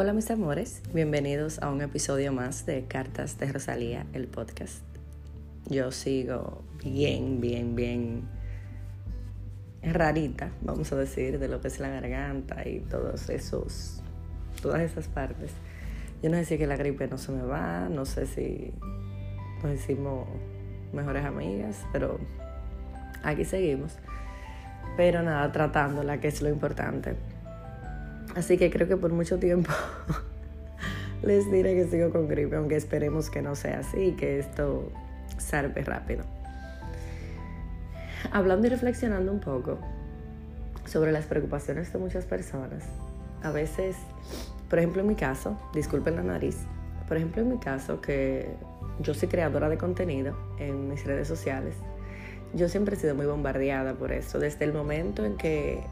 Hola mis amores, bienvenidos a un episodio más de Cartas de Rosalía, el podcast. Yo sigo bien, bien, bien rarita, vamos a decir, de lo que es la garganta y todos esos, todas esas partes. Yo no sé si que la gripe no se me va, no sé si nos hicimos mejores amigas, pero aquí seguimos. Pero nada, tratándola, que es lo importante. Así que creo que por mucho tiempo les diré que sigo con gripe, aunque esperemos que no sea así, que esto salve rápido. Hablando y reflexionando un poco sobre las preocupaciones de muchas personas, a veces, por ejemplo en mi caso, disculpen la nariz, por ejemplo en mi caso que yo soy creadora de contenido en mis redes sociales, yo siempre he sido muy bombardeada por eso, desde el momento en que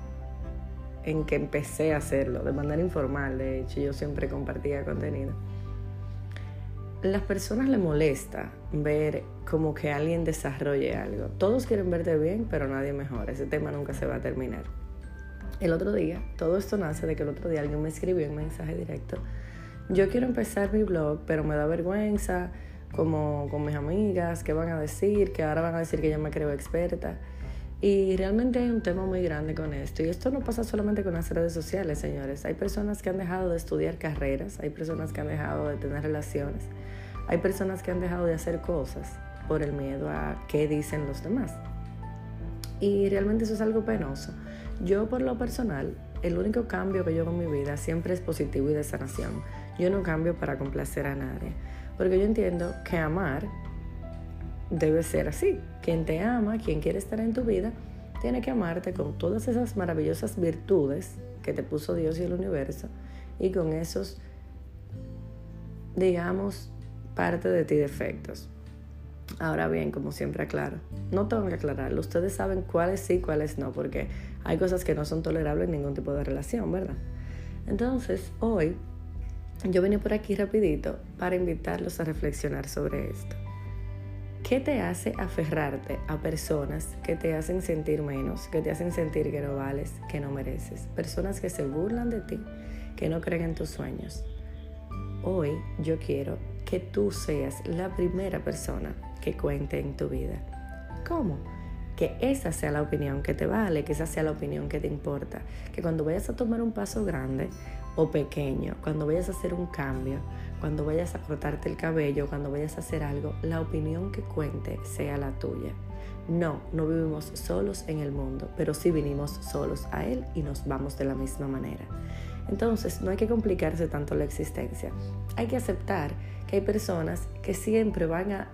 en que empecé a hacerlo de manera informal, de hecho yo siempre compartía contenido. Las personas les molesta ver como que alguien desarrolle algo. Todos quieren verte bien, pero nadie mejor. Ese tema nunca se va a terminar. El otro día, todo esto nace de que el otro día alguien me escribió un mensaje directo. Yo quiero empezar mi blog, pero me da vergüenza, como con mis amigas, que van a decir, que ahora van a decir que yo me creo experta. Y realmente hay un tema muy grande con esto. Y esto no pasa solamente con las redes sociales, señores. Hay personas que han dejado de estudiar carreras, hay personas que han dejado de tener relaciones, hay personas que han dejado de hacer cosas por el miedo a qué dicen los demás. Y realmente eso es algo penoso. Yo por lo personal, el único cambio que yo hago en mi vida siempre es positivo y de sanación. Yo no cambio para complacer a nadie. Porque yo entiendo que amar debe ser así. Quien te ama, quien quiere estar en tu vida, tiene que amarte con todas esas maravillosas virtudes que te puso Dios y el universo y con esos, digamos, parte de ti defectos. Ahora bien, como siempre aclaro, no tengo que aclararlo, ustedes saben cuáles sí, cuáles no, porque hay cosas que no son tolerables en ningún tipo de relación, ¿verdad? Entonces, hoy yo vine por aquí rapidito para invitarlos a reflexionar sobre esto. ¿Qué te hace aferrarte a personas que te hacen sentir menos, que te hacen sentir que no vales, que no mereces? Personas que se burlan de ti, que no creen en tus sueños. Hoy yo quiero que tú seas la primera persona que cuente en tu vida. ¿Cómo? Que esa sea la opinión que te vale, que esa sea la opinión que te importa. Que cuando vayas a tomar un paso grande o pequeño, cuando vayas a hacer un cambio, cuando vayas a cortarte el cabello, cuando vayas a hacer algo, la opinión que cuente sea la tuya. No, no vivimos solos en el mundo, pero sí vinimos solos a Él y nos vamos de la misma manera. Entonces, no hay que complicarse tanto la existencia. Hay que aceptar que hay personas que siempre van a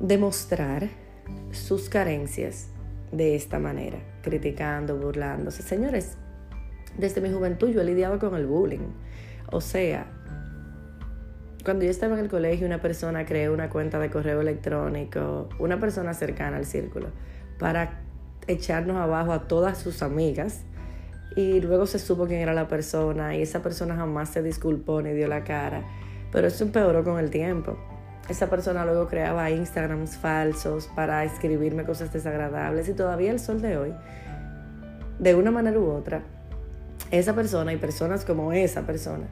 demostrar sus carencias de esta manera, criticando, burlándose. Señores, desde mi juventud yo he lidiado con el bullying. O sea, cuando yo estaba en el colegio, una persona creó una cuenta de correo electrónico, una persona cercana al círculo, para echarnos abajo a todas sus amigas. Y luego se supo quién era la persona y esa persona jamás se disculpó ni dio la cara. Pero eso empeoró con el tiempo. Esa persona luego creaba Instagrams falsos para escribirme cosas desagradables y todavía el sol de hoy, de una manera u otra, esa persona y personas como esa persona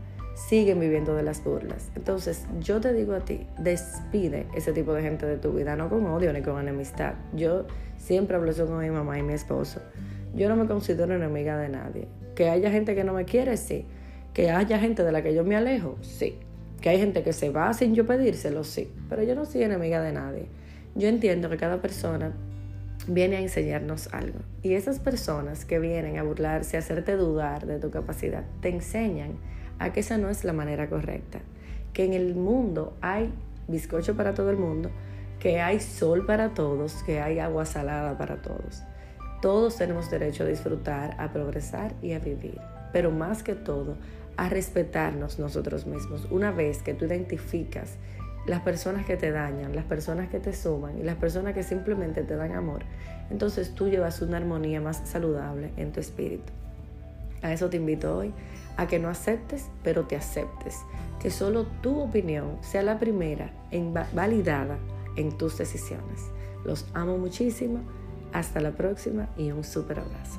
siguen viviendo de las burlas. Entonces, yo te digo a ti, despide ese tipo de gente de tu vida, no con odio ni con enemistad. Yo siempre hablo eso con mi mamá y mi esposo. Yo no me considero enemiga de nadie. Que haya gente que no me quiere, sí. Que haya gente de la que yo me alejo, sí. Que hay gente que se va sin yo pedírselo, sí. Pero yo no soy enemiga de nadie. Yo entiendo que cada persona viene a enseñarnos algo. Y esas personas que vienen a burlarse, a hacerte dudar de tu capacidad, te enseñan a que esa no es la manera correcta. Que en el mundo hay bizcocho para todo el mundo, que hay sol para todos, que hay agua salada para todos. Todos tenemos derecho a disfrutar, a progresar y a vivir. Pero más que todo, a respetarnos nosotros mismos. Una vez que tú identificas las personas que te dañan, las personas que te suman y las personas que simplemente te dan amor, entonces tú llevas una armonía más saludable en tu espíritu. A eso te invito hoy, a que no aceptes, pero te aceptes. Que solo tu opinión sea la primera en validada en tus decisiones. Los amo muchísimo. Hasta la próxima y un super abrazo.